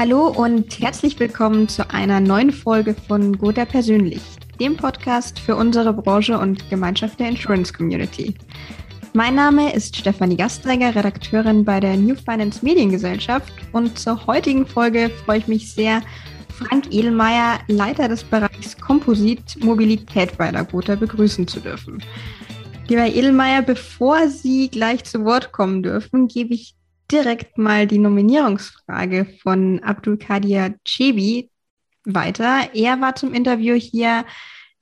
Hallo und herzlich willkommen zu einer neuen Folge von Gotha Persönlich, dem Podcast für unsere Branche und Gemeinschaft der Insurance Community. Mein Name ist Stefanie Gasteiger, Redakteurin bei der New Finance Mediengesellschaft und zur heutigen Folge freue ich mich sehr, Frank Edelmeier, Leiter des Bereichs Komposit Mobilität bei der Gotha, begrüßen zu dürfen. Lieber Edelmeier, bevor Sie gleich zu Wort kommen dürfen, gebe ich direkt mal die Nominierungsfrage von Abdul Kadir Chebi weiter. Er war zum Interview hier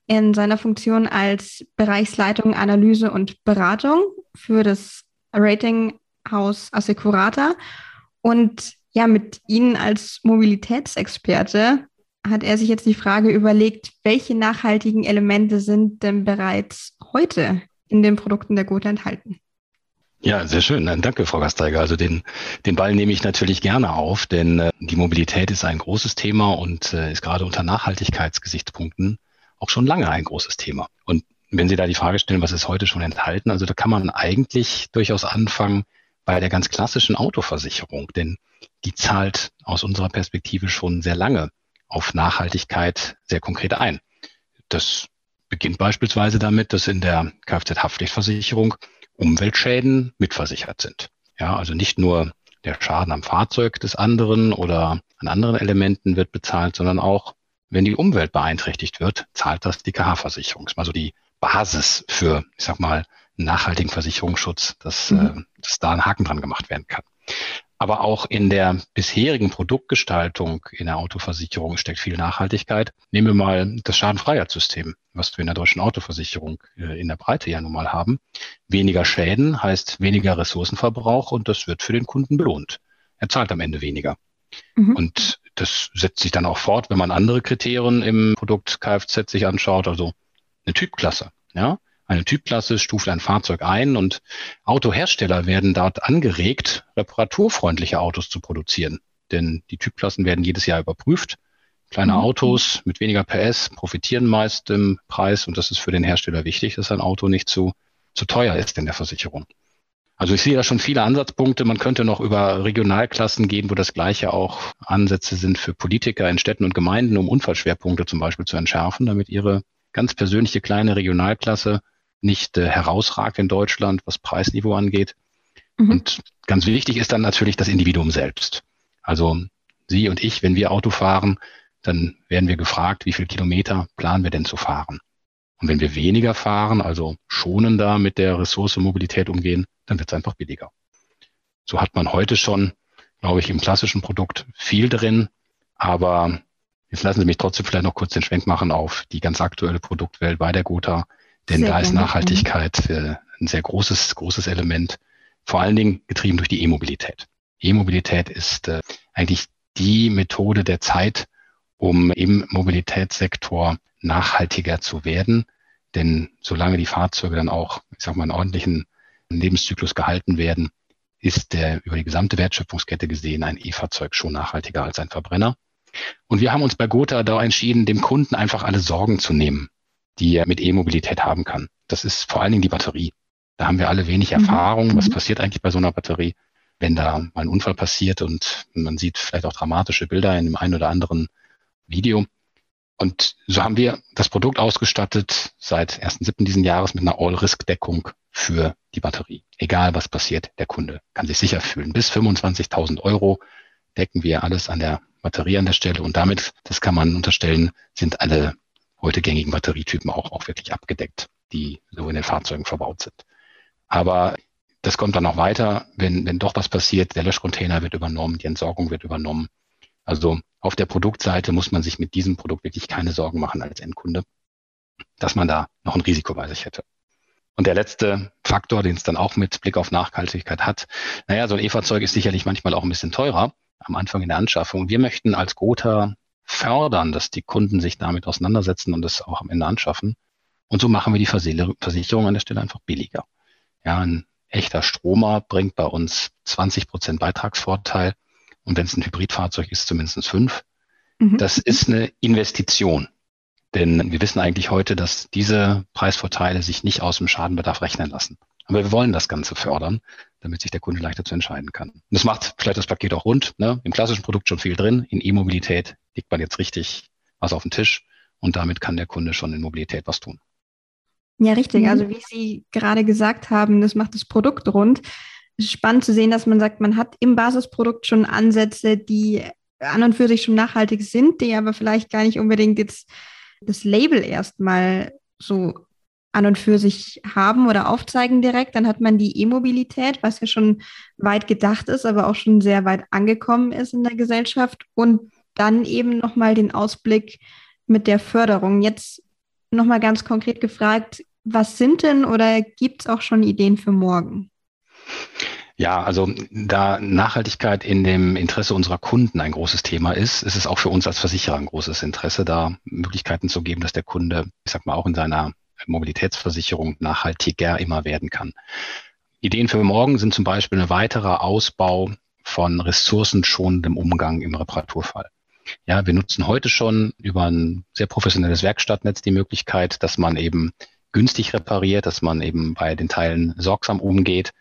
in seiner Funktion als Bereichsleitung Analyse und Beratung für das Ratinghaus Assecurata. Und ja, mit Ihnen als Mobilitätsexperte hat er sich jetzt die Frage überlegt, welche nachhaltigen Elemente sind denn bereits heute in den Produkten der Gotha enthalten? Ja, sehr schön. Danke, Frau Gasteiger. Also den, den Ball nehme ich natürlich gerne auf, denn äh, die Mobilität ist ein großes Thema und äh, ist gerade unter Nachhaltigkeitsgesichtspunkten auch schon lange ein großes Thema. Und wenn Sie da die Frage stellen, was ist heute schon enthalten, also da kann man eigentlich durchaus anfangen bei der ganz klassischen Autoversicherung, denn die zahlt aus unserer Perspektive schon sehr lange auf Nachhaltigkeit sehr konkret ein. Das beginnt beispielsweise damit, dass in der Kfz-Haftpflichtversicherung Umweltschäden mitversichert sind. Ja, also nicht nur der Schaden am Fahrzeug des anderen oder an anderen Elementen wird bezahlt, sondern auch, wenn die Umwelt beeinträchtigt wird, zahlt das die KH-Versicherung. Das ist Also die Basis für, ich sag mal, nachhaltigen Versicherungsschutz, dass, mhm. äh, dass da ein Haken dran gemacht werden kann. Aber auch in der bisherigen Produktgestaltung in der Autoversicherung steckt viel Nachhaltigkeit. Nehmen wir mal das Schadenfreiheitssystem, was wir in der deutschen Autoversicherung äh, in der Breite ja nun mal haben. Weniger Schäden heißt weniger Ressourcenverbrauch und das wird für den Kunden belohnt. Er zahlt am Ende weniger. Mhm. Und das setzt sich dann auch fort, wenn man andere Kriterien im Produkt Kfz sich anschaut, also eine Typklasse. Ja, eine Typklasse stuft ein Fahrzeug ein und Autohersteller werden dort angeregt, reparaturfreundliche Autos zu produzieren. Denn die Typklassen werden jedes Jahr überprüft. Kleine mhm. Autos mit weniger PS profitieren meist im Preis und das ist für den Hersteller wichtig, dass ein Auto nicht zu, zu teuer ist in der Versicherung. Also ich sehe da schon viele Ansatzpunkte. Man könnte noch über Regionalklassen gehen, wo das gleiche auch Ansätze sind für Politiker in Städten und Gemeinden, um Unfallschwerpunkte zum Beispiel zu entschärfen, damit ihre ganz persönliche kleine Regionalklasse nicht äh, herausragt in Deutschland, was Preisniveau angeht. Mhm. Und ganz wichtig ist dann natürlich das Individuum selbst. Also Sie und ich, wenn wir Auto fahren, dann werden wir gefragt, wie viel Kilometer planen wir denn zu fahren? Und wenn wir weniger fahren, also schonender mit der Ressource Mobilität umgehen, dann wird es einfach billiger. So hat man heute schon, glaube ich, im klassischen Produkt viel drin. Aber jetzt lassen Sie mich trotzdem vielleicht noch kurz den Schwenk machen auf die ganz aktuelle Produktwelt bei der Gotha. Denn sehr da ist Nachhaltigkeit äh, ein sehr großes, großes Element, vor allen Dingen getrieben durch die E-Mobilität. E-Mobilität ist äh, eigentlich die Methode der Zeit, um im Mobilitätssektor nachhaltiger zu werden. Denn solange die Fahrzeuge dann auch, ich sag mal, einen ordentlichen Lebenszyklus gehalten werden, ist der über die gesamte Wertschöpfungskette gesehen ein E-Fahrzeug schon nachhaltiger als ein Verbrenner. Und wir haben uns bei Gotha da entschieden, dem Kunden einfach alle Sorgen zu nehmen die er mit E-Mobilität haben kann. Das ist vor allen Dingen die Batterie. Da haben wir alle wenig mhm. Erfahrung. Was mhm. passiert eigentlich bei so einer Batterie, wenn da mal ein Unfall passiert und man sieht vielleicht auch dramatische Bilder in dem einen oder anderen Video. Und so haben wir das Produkt ausgestattet seit 1.7. diesen Jahres mit einer All-Risk-Deckung für die Batterie. Egal was passiert, der Kunde kann sich sicher fühlen. Bis 25.000 Euro decken wir alles an der Batterie an der Stelle und damit, das kann man unterstellen, sind alle heute gängigen Batterietypen auch, auch wirklich abgedeckt, die so in den Fahrzeugen verbaut sind. Aber das kommt dann noch weiter, wenn, wenn doch was passiert, der Löschcontainer wird übernommen, die Entsorgung wird übernommen. Also auf der Produktseite muss man sich mit diesem Produkt wirklich keine Sorgen machen als Endkunde, dass man da noch ein Risiko bei sich hätte. Und der letzte Faktor, den es dann auch mit Blick auf Nachhaltigkeit hat, naja, so ein E-Fahrzeug ist sicherlich manchmal auch ein bisschen teurer am Anfang in der Anschaffung. Wir möchten als Gotha fördern, dass die Kunden sich damit auseinandersetzen und das auch am Ende anschaffen. Und so machen wir die Versicherung an der Stelle einfach billiger. Ja, ein echter Stromer bringt bei uns 20 Prozent Beitragsvorteil. Und wenn es ein Hybridfahrzeug ist, zumindest fünf. Mhm. Das ist eine Investition. Denn wir wissen eigentlich heute, dass diese Preisvorteile sich nicht aus dem Schadenbedarf rechnen lassen. Aber wir wollen das Ganze fördern, damit sich der Kunde leichter zu entscheiden kann. Und das macht vielleicht das Paket auch rund. Ne? Im klassischen Produkt schon viel drin. In E-Mobilität legt man jetzt richtig was auf den Tisch und damit kann der Kunde schon in Mobilität was tun. Ja, richtig. Mhm. Also wie Sie gerade gesagt haben, das macht das Produkt rund. Spannend zu sehen, dass man sagt, man hat im Basisprodukt schon Ansätze, die an und für sich schon nachhaltig sind, die aber vielleicht gar nicht unbedingt jetzt das Label erstmal so an und für sich haben oder aufzeigen direkt. Dann hat man die E-Mobilität, was ja schon weit gedacht ist, aber auch schon sehr weit angekommen ist in der Gesellschaft. Und dann eben nochmal den Ausblick mit der Förderung. Jetzt nochmal ganz konkret gefragt, was sind denn oder gibt es auch schon Ideen für morgen? Ja, also da Nachhaltigkeit in dem Interesse unserer Kunden ein großes Thema ist, ist es auch für uns als Versicherer ein großes Interesse, da Möglichkeiten zu geben, dass der Kunde, ich sag mal, auch in seiner Mobilitätsversicherung nachhaltiger immer werden kann. Ideen für morgen sind zum Beispiel ein weiterer Ausbau von ressourcenschonendem Umgang im Reparaturfall. Ja, wir nutzen heute schon über ein sehr professionelles Werkstattnetz die Möglichkeit, dass man eben günstig repariert, dass man eben bei den Teilen sorgsam umgeht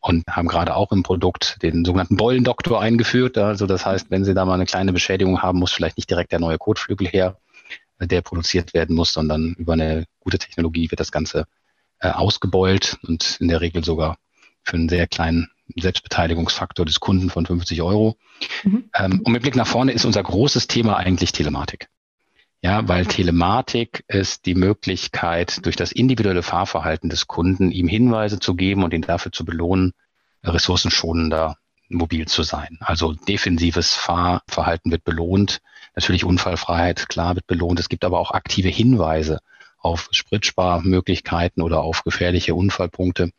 und haben gerade auch im Produkt den sogenannten Beulendoktor eingeführt. Also das heißt, wenn Sie da mal eine kleine Beschädigung haben, muss vielleicht nicht direkt der neue Kotflügel her, der produziert werden muss, sondern über eine gute Technologie wird das Ganze äh, ausgebeult und in der Regel sogar für einen sehr kleinen Selbstbeteiligungsfaktor des Kunden von 50 Euro. Mhm. Ähm, und mit Blick nach vorne ist unser großes Thema eigentlich Telematik. Ja, weil Telematik ist die Möglichkeit, durch das individuelle Fahrverhalten des Kunden ihm Hinweise zu geben und ihn dafür zu belohnen, ressourcenschonender mobil zu sein. Also defensives Fahrverhalten wird belohnt. Natürlich Unfallfreiheit, klar, wird belohnt. Es gibt aber auch aktive Hinweise auf Spritsparmöglichkeiten oder auf gefährliche Unfallpunkte.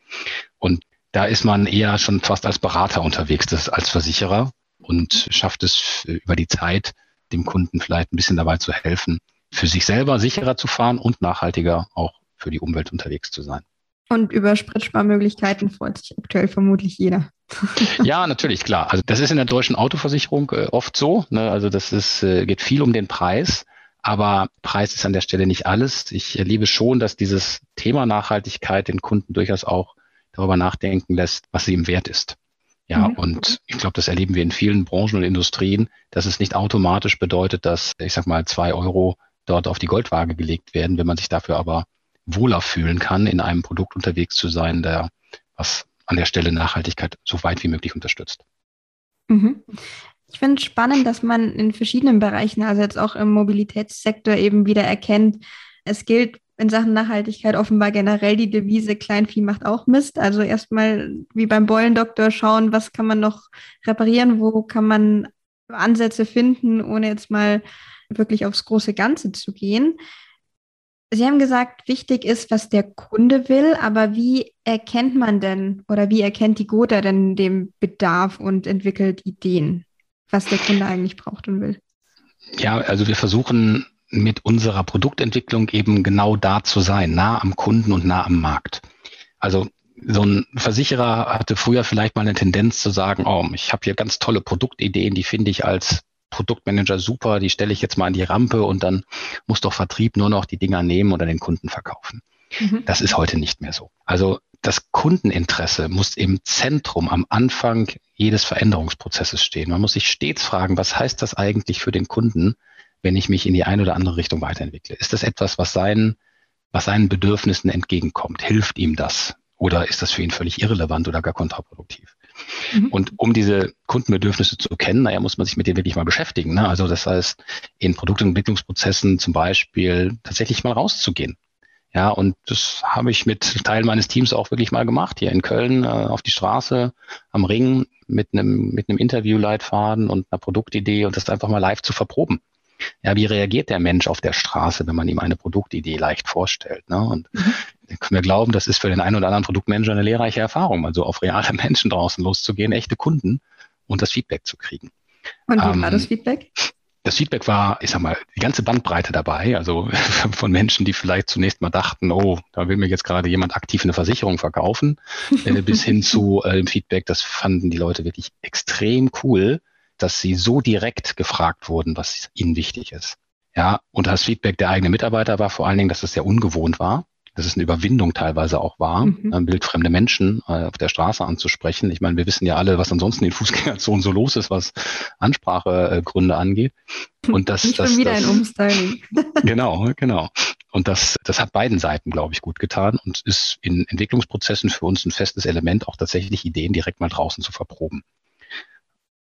Und da ist man eher schon fast als Berater unterwegs, als Versicherer und schafft es über die Zeit, dem Kunden vielleicht ein bisschen dabei zu helfen, für sich selber sicherer zu fahren und nachhaltiger auch für die Umwelt unterwegs zu sein. Und über Spritsparmöglichkeiten freut sich aktuell vermutlich jeder. ja, natürlich, klar. Also das ist in der deutschen Autoversicherung äh, oft so. Ne? Also das ist, äh, geht viel um den Preis. Aber Preis ist an der Stelle nicht alles. Ich erlebe schon, dass dieses Thema Nachhaltigkeit den Kunden durchaus auch darüber nachdenken lässt, was sie ihm wert ist. Ja, mhm. und ich glaube, das erleben wir in vielen Branchen und Industrien, dass es nicht automatisch bedeutet, dass, ich sag mal, zwei Euro dort auf die Goldwaage gelegt werden, wenn man sich dafür aber wohler fühlen kann, in einem Produkt unterwegs zu sein, der was an der Stelle Nachhaltigkeit so weit wie möglich unterstützt. Mhm. Ich finde es spannend, dass man in verschiedenen Bereichen, also jetzt auch im Mobilitätssektor eben wieder erkennt, es gilt in Sachen Nachhaltigkeit offenbar generell die Devise Kleinvieh macht auch Mist. Also erstmal wie beim Beulendoktor schauen, was kann man noch reparieren, wo kann man Ansätze finden, ohne jetzt mal wirklich aufs große Ganze zu gehen. Sie haben gesagt, wichtig ist, was der Kunde will, aber wie erkennt man denn oder wie erkennt die Gotha denn den Bedarf und entwickelt Ideen, was der Kunde eigentlich braucht und will? Ja, also wir versuchen mit unserer Produktentwicklung eben genau da zu sein, nah am Kunden und nah am Markt. Also so ein Versicherer hatte früher vielleicht mal eine Tendenz zu sagen, oh, ich habe hier ganz tolle Produktideen, die finde ich als Produktmanager super, die stelle ich jetzt mal an die Rampe und dann muss doch Vertrieb nur noch die Dinger nehmen oder den Kunden verkaufen. Mhm. Das ist heute nicht mehr so. Also das Kundeninteresse muss im Zentrum am Anfang jedes Veränderungsprozesses stehen. Man muss sich stets fragen, was heißt das eigentlich für den Kunden, wenn ich mich in die eine oder andere Richtung weiterentwickle? Ist das etwas, was seinen, was seinen Bedürfnissen entgegenkommt? Hilft ihm das? Oder ist das für ihn völlig irrelevant oder gar kontraproduktiv? Mhm. Und um diese Kundenbedürfnisse zu kennen, naja, muss man sich mit denen wirklich mal beschäftigen. Ne? Also das heißt, in Produktentwicklungsprozessen zum Beispiel tatsächlich mal rauszugehen. Ja, und das habe ich mit Teil meines Teams auch wirklich mal gemacht, hier in Köln äh, auf die Straße am Ring mit einem, mit einem Interviewleitfaden und einer Produktidee und das einfach mal live zu verproben ja, wie reagiert der Mensch auf der Straße, wenn man ihm eine Produktidee leicht vorstellt? Ne? Und mhm. Können wir glauben, das ist für den einen oder anderen Produktmanager eine lehrreiche Erfahrung, also auf reale Menschen draußen loszugehen, echte Kunden und das Feedback zu kriegen. Und wie ähm, war das Feedback? Das Feedback war, ich sag mal, die ganze Bandbreite dabei, also von Menschen, die vielleicht zunächst mal dachten, oh, da will mir jetzt gerade jemand aktiv eine Versicherung verkaufen, äh, bis hin zu äh, Feedback, das fanden die Leute wirklich extrem cool, dass sie so direkt gefragt wurden, was ihnen wichtig ist. Ja, und das Feedback der eigenen Mitarbeiter war vor allen Dingen, dass es sehr ungewohnt war. Dass es eine Überwindung teilweise auch war, mhm. Äh, wildfremde Menschen äh, auf der Straße anzusprechen. Ich meine, wir wissen ja alle, was ansonsten in Fußgängerzonen so los ist, was Ansprachegründe angeht. Und das, Nicht das, schon wieder das, ein Umstyling. genau, genau. Und das, das hat beiden Seiten, glaube ich, gut getan und ist in Entwicklungsprozessen für uns ein festes Element, auch tatsächlich Ideen direkt mal draußen zu verproben.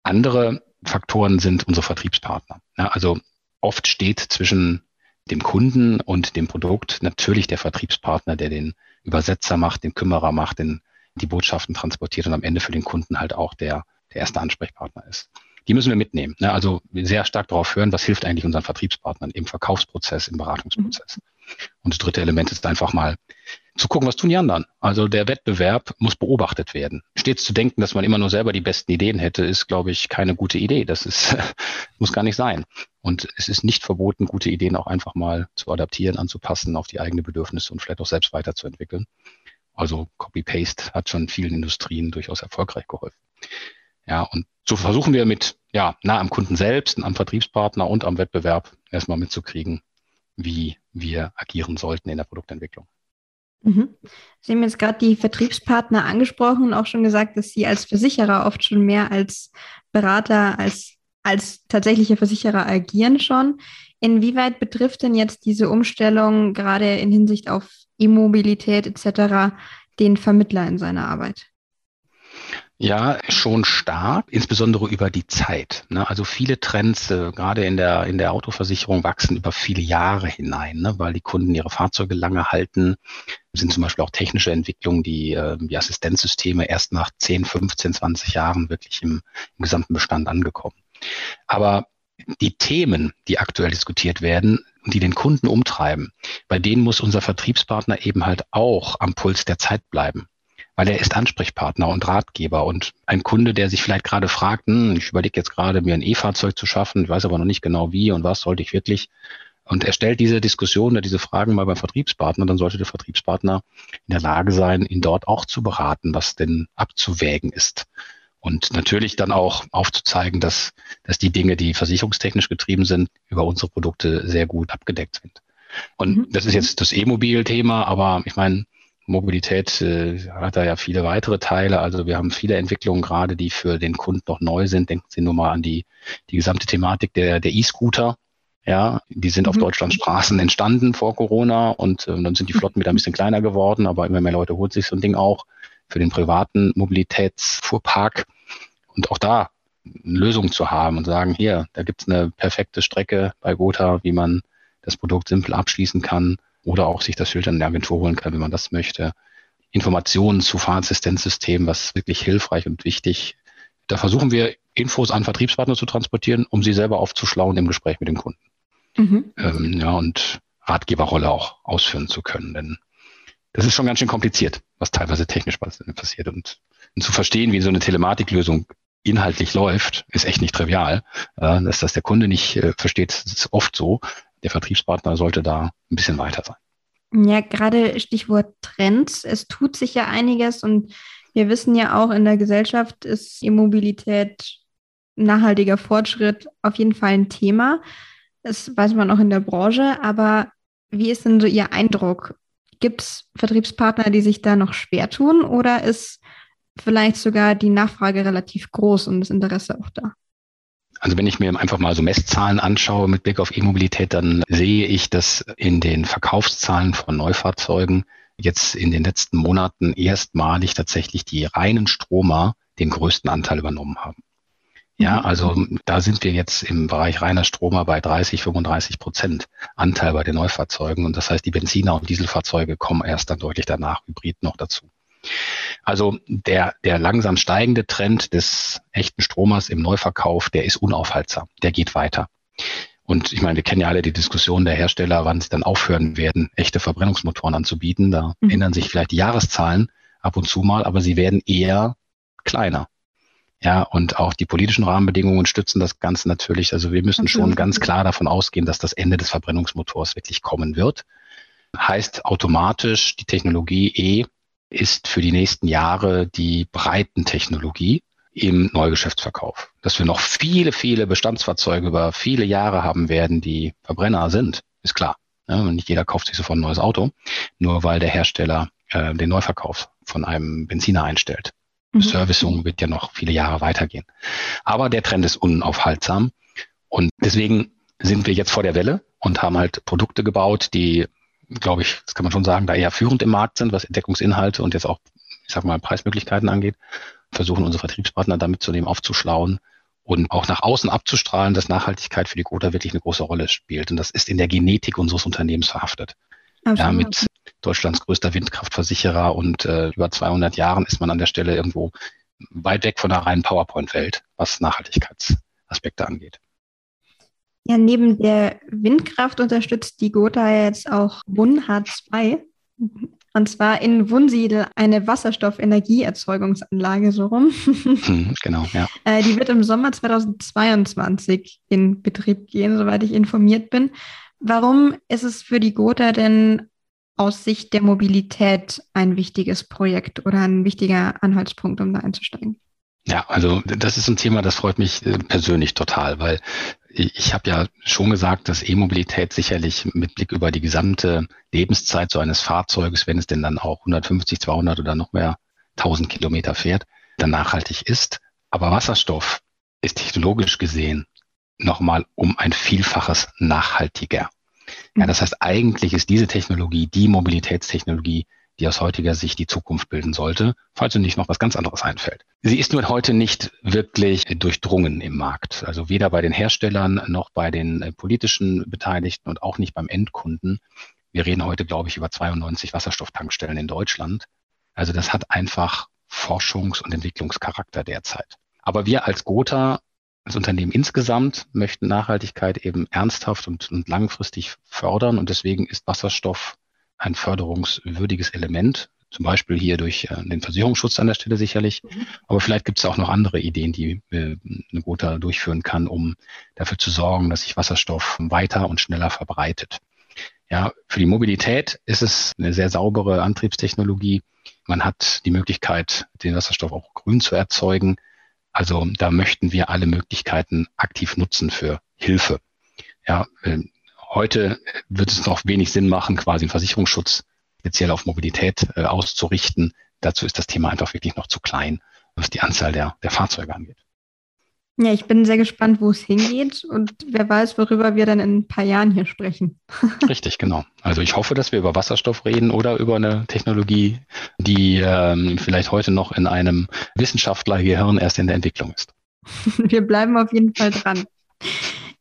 Andere Faktoren sind unsere Vertriebspartner. Also oft steht zwischen dem Kunden und dem Produkt natürlich der Vertriebspartner, der den Übersetzer macht, den Kümmerer macht, den die Botschaften transportiert und am Ende für den Kunden halt auch der, der erste Ansprechpartner ist. Die müssen wir mitnehmen. Ne? Also sehr stark darauf hören, was hilft eigentlich unseren Vertriebspartnern im Verkaufsprozess, im Beratungsprozess. Mhm. Und das dritte Element ist einfach mal zu gucken, was tun die anderen. Also der Wettbewerb muss beobachtet werden. Stets zu denken, dass man immer nur selber die besten Ideen hätte, ist, glaube ich, keine gute Idee. Das ist, muss gar nicht sein. Und es ist nicht verboten, gute Ideen auch einfach mal zu adaptieren, anzupassen auf die eigenen Bedürfnisse und vielleicht auch selbst weiterzuentwickeln. Also Copy-Paste hat schon vielen Industrien durchaus erfolgreich geholfen. Ja, und so versuchen wir mit, ja, nah am Kunden selbst, am Vertriebspartner und am Wettbewerb erstmal mitzukriegen, wie wir agieren sollten in der Produktentwicklung. Mhm. Sie haben jetzt gerade die Vertriebspartner angesprochen und auch schon gesagt, dass Sie als Versicherer oft schon mehr als Berater, als, als tatsächliche Versicherer agieren schon. Inwieweit betrifft denn jetzt diese Umstellung gerade in Hinsicht auf E-Mobilität etc. den Vermittler in seiner Arbeit? Ja, schon stark, insbesondere über die Zeit. Ne? Also viele Trends, äh, gerade in der, in der Autoversicherung, wachsen über viele Jahre hinein, ne? weil die Kunden ihre Fahrzeuge lange halten. Sind zum Beispiel auch technische Entwicklungen, die, äh, die Assistenzsysteme erst nach 10, 15, 20 Jahren wirklich im, im gesamten Bestand angekommen. Aber die Themen, die aktuell diskutiert werden und die den Kunden umtreiben, bei denen muss unser Vertriebspartner eben halt auch am Puls der Zeit bleiben weil er ist Ansprechpartner und Ratgeber und ein Kunde, der sich vielleicht gerade fragt, hm, ich überlege jetzt gerade, mir ein E-Fahrzeug zu schaffen, ich weiß aber noch nicht genau wie und was sollte ich wirklich. Und er stellt diese Diskussion oder diese Fragen mal beim Vertriebspartner, dann sollte der Vertriebspartner in der Lage sein, ihn dort auch zu beraten, was denn abzuwägen ist. Und natürlich dann auch aufzuzeigen, dass, dass die Dinge, die versicherungstechnisch getrieben sind, über unsere Produkte sehr gut abgedeckt sind. Und mhm. das ist jetzt das E-Mobil-Thema, aber ich meine, Mobilität äh, hat da ja viele weitere Teile. Also wir haben viele Entwicklungen gerade, die für den Kunden noch neu sind. Denken Sie nur mal an die, die gesamte Thematik der, der E-Scooter. Ja, die sind mhm. auf Deutschlands Straßen entstanden vor Corona und äh, dann sind die Flotten wieder ein bisschen kleiner geworden, aber immer mehr Leute holt sich so ein Ding auch für den privaten Mobilitätsfuhrpark. Und auch da eine Lösung zu haben und sagen, hier, da gibt's eine perfekte Strecke bei Gotha, wie man das Produkt simpel abschließen kann oder auch sich das Filtern in der Agentur holen kann, wenn man das möchte. Informationen zu Fahrassistenzsystemen, was wirklich hilfreich und wichtig. Da versuchen wir Infos an Vertriebspartner zu transportieren, um sie selber aufzuschlauen im Gespräch mit dem Kunden. Mhm. Ähm, ja, und Ratgeberrolle auch ausführen zu können. Denn das ist schon ganz schön kompliziert, was teilweise technisch passiert. Und, und zu verstehen, wie so eine Telematiklösung inhaltlich läuft, ist echt nicht trivial. Äh, dass das der Kunde nicht äh, versteht, ist oft so der Vertriebspartner sollte da ein bisschen weiter sein. Ja, gerade Stichwort Trends. Es tut sich ja einiges und wir wissen ja auch, in der Gesellschaft ist E-Mobilität nachhaltiger Fortschritt auf jeden Fall ein Thema. Das weiß man auch in der Branche. Aber wie ist denn so Ihr Eindruck? Gibt es Vertriebspartner, die sich da noch schwer tun oder ist vielleicht sogar die Nachfrage relativ groß und das Interesse auch da? Also wenn ich mir einfach mal so Messzahlen anschaue mit Blick auf E-Mobilität, dann sehe ich, dass in den Verkaufszahlen von Neufahrzeugen jetzt in den letzten Monaten erstmalig tatsächlich die reinen Stromer den größten Anteil übernommen haben. Ja, mhm. also da sind wir jetzt im Bereich reiner Stromer bei 30, 35 Prozent Anteil bei den Neufahrzeugen. Und das heißt, die Benziner- und Dieselfahrzeuge kommen erst dann deutlich danach, Hybrid noch dazu. Also der, der langsam steigende Trend des echten Stromers im Neuverkauf, der ist unaufhaltsam, der geht weiter. Und ich meine, wir kennen ja alle die Diskussion der Hersteller, wann sie dann aufhören werden, echte Verbrennungsmotoren anzubieten. Da mhm. ändern sich vielleicht die Jahreszahlen ab und zu mal, aber sie werden eher kleiner. Ja, und auch die politischen Rahmenbedingungen stützen das Ganze natürlich. Also wir müssen schon ganz klar davon ausgehen, dass das Ende des Verbrennungsmotors wirklich kommen wird. Heißt automatisch, die Technologie E ist für die nächsten Jahre die Breitentechnologie im Neugeschäftsverkauf. Dass wir noch viele, viele Bestandsfahrzeuge über viele Jahre haben werden, die Verbrenner sind, ist klar. Ja, nicht jeder kauft sich sofort ein neues Auto, nur weil der Hersteller äh, den Neuverkauf von einem Benziner einstellt. Mhm. Servicing wird ja noch viele Jahre weitergehen. Aber der Trend ist unaufhaltsam und deswegen sind wir jetzt vor der Welle und haben halt Produkte gebaut, die, glaube ich, das kann man schon sagen, da eher führend im Markt sind, was Entdeckungsinhalte und jetzt auch, ich sag mal, Preismöglichkeiten angeht. Versuchen unsere Vertriebspartner damit zudem aufzuschlauen und auch nach außen abzustrahlen, dass Nachhaltigkeit für die Gotha wirklich eine große Rolle spielt. Und das ist in der Genetik unseres Unternehmens verhaftet. Ja, mit Deutschlands größter Windkraftversicherer und äh, über 200 Jahren ist man an der Stelle irgendwo weit weg von der reinen PowerPoint-Welt, was Nachhaltigkeitsaspekte angeht. Ja, neben der Windkraft unterstützt die Gotha jetzt auch WUN-H2. Und zwar in Wunsiedel eine Wasserstoffenergieerzeugungsanlage so rum. Hm, genau, ja. Äh, die wird im Sommer 2022 in Betrieb gehen, soweit ich informiert bin. Warum ist es für die Gotha denn aus Sicht der Mobilität ein wichtiges Projekt oder ein wichtiger Anhaltspunkt, um da einzusteigen? Ja, also das ist ein Thema, das freut mich äh, persönlich total, weil ich habe ja schon gesagt, dass E-Mobilität sicherlich mit Blick über die gesamte Lebenszeit so eines Fahrzeuges, wenn es denn dann auch 150, 200 oder noch mehr 1000 Kilometer fährt, dann nachhaltig ist. Aber Wasserstoff ist technologisch gesehen nochmal um ein Vielfaches nachhaltiger. Ja, das heißt, eigentlich ist diese Technologie die Mobilitätstechnologie, die aus heutiger Sicht die Zukunft bilden sollte, falls uns nicht noch was ganz anderes einfällt. Sie ist nur heute nicht wirklich durchdrungen im Markt. Also weder bei den Herstellern noch bei den äh, politischen Beteiligten und auch nicht beim Endkunden. Wir reden heute, glaube ich, über 92 Wasserstofftankstellen in Deutschland. Also das hat einfach Forschungs- und Entwicklungscharakter derzeit. Aber wir als Gotha als Unternehmen insgesamt möchten Nachhaltigkeit eben ernsthaft und, und langfristig fördern. Und deswegen ist Wasserstoff ein förderungswürdiges Element. Zum Beispiel hier durch äh, den Versicherungsschutz an der Stelle sicherlich. Mhm. Aber vielleicht gibt es auch noch andere Ideen, die äh, eine Gotha durchführen kann, um dafür zu sorgen, dass sich Wasserstoff weiter und schneller verbreitet. Ja, für die Mobilität ist es eine sehr saubere Antriebstechnologie. Man hat die Möglichkeit, den Wasserstoff auch grün zu erzeugen. Also da möchten wir alle Möglichkeiten aktiv nutzen für Hilfe. Ja, äh, heute wird es noch wenig Sinn machen, quasi einen Versicherungsschutz speziell auf Mobilität äh, auszurichten. Dazu ist das Thema einfach wirklich noch zu klein, was die Anzahl der, der Fahrzeuge angeht. Ja, ich bin sehr gespannt, wo es hingeht und wer weiß, worüber wir dann in ein paar Jahren hier sprechen. Richtig, genau. Also ich hoffe, dass wir über Wasserstoff reden oder über eine Technologie, die ähm, vielleicht heute noch in einem Wissenschaftlergehirn erst in der Entwicklung ist. Wir bleiben auf jeden Fall dran.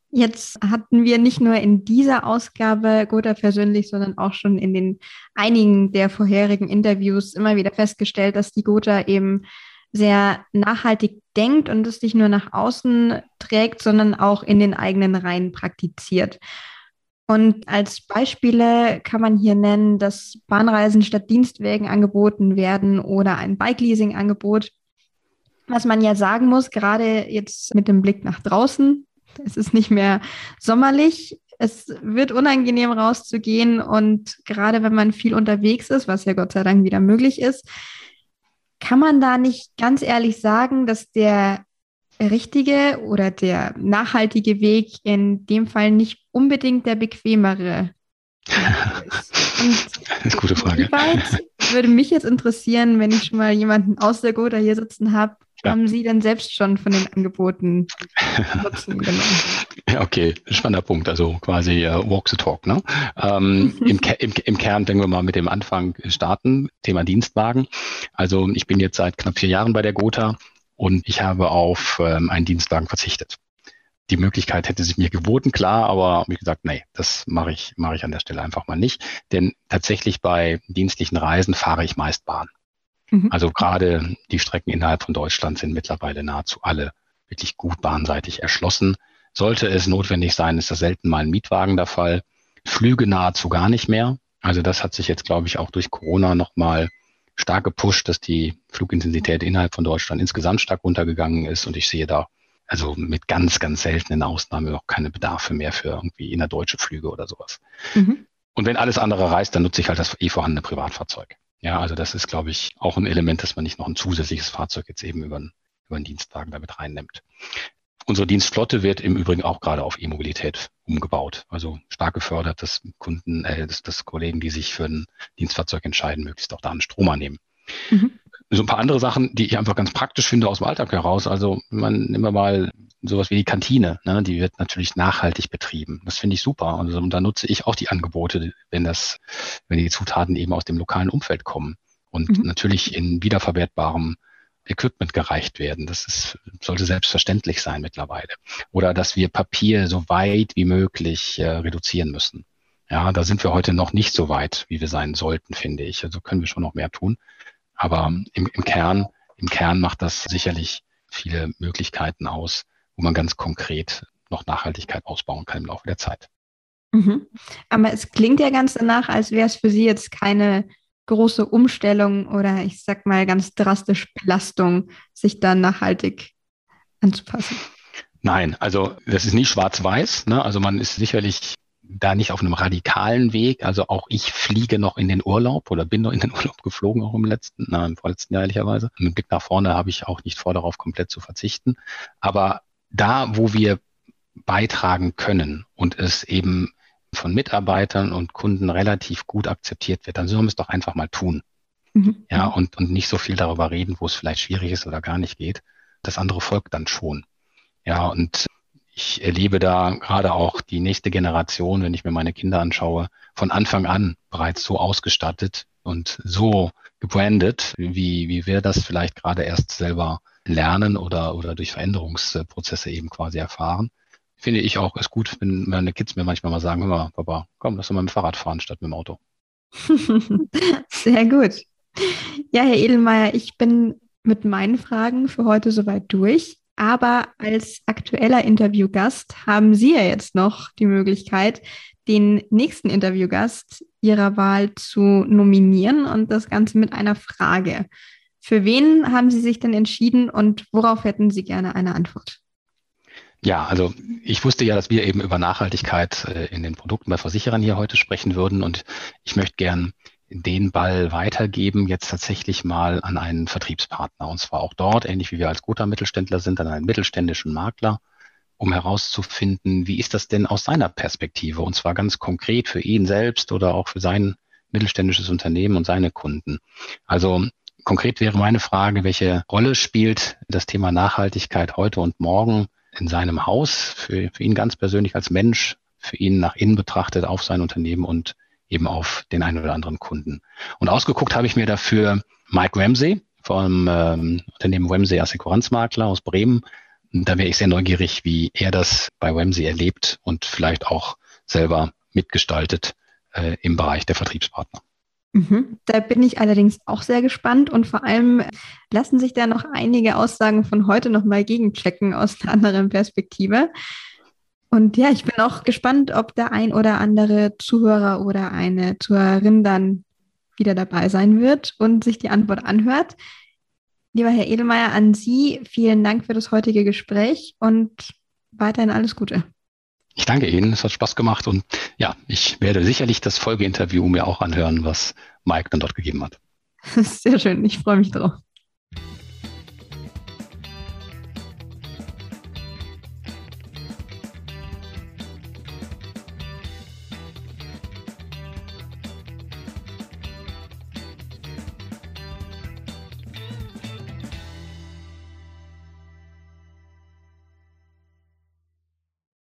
Jetzt hatten wir nicht nur in dieser Ausgabe Gotha persönlich, sondern auch schon in den einigen der vorherigen Interviews immer wieder festgestellt, dass die Gotha eben sehr nachhaltig denkt und es nicht nur nach außen trägt, sondern auch in den eigenen Reihen praktiziert. Und als Beispiele kann man hier nennen, dass Bahnreisen statt Dienstwägen angeboten werden oder ein Bike-Leasing-Angebot. Was man ja sagen muss, gerade jetzt mit dem Blick nach draußen, es ist nicht mehr sommerlich, es wird unangenehm rauszugehen und gerade wenn man viel unterwegs ist, was ja Gott sei Dank wieder möglich ist, kann man da nicht ganz ehrlich sagen, dass der richtige oder der nachhaltige Weg in dem Fall nicht unbedingt der bequemere ist? das ist eine gute Frage. Würde mich jetzt interessieren, wenn ich schon mal jemanden aus der Gotha hier sitzen habe, ja. haben Sie denn selbst schon von den Angeboten Nutzen genommen? Ja, okay, spannender Punkt. Also quasi uh, Walk the Talk. Ne? Ähm, im, im, Im Kern, wenn wir mal mit dem Anfang starten, Thema Dienstwagen. Also ich bin jetzt seit knapp vier Jahren bei der Gotha und ich habe auf ähm, einen Dienstwagen verzichtet. Die Möglichkeit hätte sich mir geboten, klar, aber wie gesagt, nee, das mache ich, mache ich an der Stelle einfach mal nicht. Denn tatsächlich bei dienstlichen Reisen fahre ich meist Bahn. Mhm. Also gerade die Strecken innerhalb von Deutschland sind mittlerweile nahezu alle wirklich gut bahnseitig erschlossen. Sollte es notwendig sein, ist das selten mal ein Mietwagen der Fall. Flüge nahezu gar nicht mehr. Also das hat sich jetzt, glaube ich, auch durch Corona nochmal stark gepusht, dass die Flugintensität innerhalb von Deutschland insgesamt stark runtergegangen ist. Und ich sehe da also mit ganz, ganz seltenen Ausnahmen auch keine Bedarfe mehr für irgendwie innerdeutsche Flüge oder sowas. Mhm. Und wenn alles andere reist, dann nutze ich halt das eh vorhandene Privatfahrzeug. Ja, also das ist, glaube ich, auch ein Element, dass man nicht noch ein zusätzliches Fahrzeug jetzt eben über, einen, über einen Dienstwagen damit reinnimmt. Unsere Dienstflotte wird im Übrigen auch gerade auf E-Mobilität umgebaut. Also stark gefördert, dass Kunden, äh, dass, dass Kollegen, die sich für ein Dienstfahrzeug entscheiden, möglichst auch da einen Strom annehmen. Mhm. So ein paar andere Sachen, die ich einfach ganz praktisch finde aus dem Alltag heraus. Also man immer mal sowas wie die Kantine, ne, die wird natürlich nachhaltig betrieben. Das finde ich super. Also, und da nutze ich auch die Angebote, wenn das, wenn die Zutaten eben aus dem lokalen Umfeld kommen und mhm. natürlich in wiederverwertbarem Equipment gereicht werden. Das ist, sollte selbstverständlich sein mittlerweile. Oder dass wir Papier so weit wie möglich äh, reduzieren müssen. Ja, da sind wir heute noch nicht so weit, wie wir sein sollten, finde ich. Also können wir schon noch mehr tun. Aber im, im Kern, im Kern macht das sicherlich viele Möglichkeiten aus, wo man ganz konkret noch Nachhaltigkeit ausbauen kann im Laufe der Zeit. Mhm. Aber es klingt ja ganz danach, als wäre es für Sie jetzt keine große Umstellung oder ich sag mal ganz drastisch Belastung, sich dann nachhaltig anzupassen? Nein, also das ist nicht schwarz-weiß. Ne? Also man ist sicherlich da nicht auf einem radikalen Weg. Also auch ich fliege noch in den Urlaub oder bin noch in den Urlaub geflogen, auch im letzten, na, im vorletzten Jahr ehrlicherweise. Mit Blick nach vorne habe ich auch nicht vor, darauf komplett zu verzichten. Aber da, wo wir beitragen können und es eben von Mitarbeitern und Kunden relativ gut akzeptiert wird, dann sollen wir es doch einfach mal tun. Mhm. Ja, und, und nicht so viel darüber reden, wo es vielleicht schwierig ist oder gar nicht geht. Das andere folgt dann schon. Ja, und ich erlebe da gerade auch die nächste Generation, wenn ich mir meine Kinder anschaue, von Anfang an bereits so ausgestattet und so gebrandet, wie, wie wir das vielleicht gerade erst selber lernen oder, oder durch Veränderungsprozesse eben quasi erfahren finde ich auch, ist gut, wenn meine Kids mir manchmal mal sagen, hör mal, Papa, komm, lass uns mal mit dem Fahrrad fahren statt mit dem Auto. Sehr gut. Ja, Herr Edelmeier, ich bin mit meinen Fragen für heute soweit durch. Aber als aktueller Interviewgast haben Sie ja jetzt noch die Möglichkeit, den nächsten Interviewgast Ihrer Wahl zu nominieren und das Ganze mit einer Frage. Für wen haben Sie sich denn entschieden und worauf hätten Sie gerne eine Antwort? Ja, also ich wusste ja, dass wir eben über Nachhaltigkeit äh, in den Produkten bei Versicherern hier heute sprechen würden und ich möchte gern den Ball weitergeben, jetzt tatsächlich mal an einen Vertriebspartner. Und zwar auch dort, ähnlich wie wir als guter Mittelständler sind, an einen mittelständischen Makler, um herauszufinden, wie ist das denn aus seiner Perspektive? Und zwar ganz konkret für ihn selbst oder auch für sein mittelständisches Unternehmen und seine Kunden. Also konkret wäre meine Frage, welche Rolle spielt das Thema Nachhaltigkeit heute und morgen in seinem Haus, für, für ihn ganz persönlich als Mensch, für ihn nach innen betrachtet auf sein Unternehmen und eben auf den einen oder anderen Kunden. Und ausgeguckt habe ich mir dafür Mike Ramsey vom ähm, Unternehmen Ramsey Assekuranzmakler aus Bremen. Da wäre ich sehr neugierig, wie er das bei Ramsey erlebt und vielleicht auch selber mitgestaltet äh, im Bereich der Vertriebspartner. Mhm. Da bin ich allerdings auch sehr gespannt und vor allem lassen sich da noch einige Aussagen von heute nochmal gegenchecken aus einer anderen Perspektive. Und ja, ich bin auch gespannt, ob der ein oder andere Zuhörer oder eine Zuhörerin dann wieder dabei sein wird und sich die Antwort anhört. Lieber Herr Edelmeier, an Sie vielen Dank für das heutige Gespräch und weiterhin alles Gute. Ich danke Ihnen, es hat Spaß gemacht und ja, ich werde sicherlich das Folgeinterview mir auch anhören, was Mike dann dort gegeben hat. Sehr schön, ich freue mich drauf.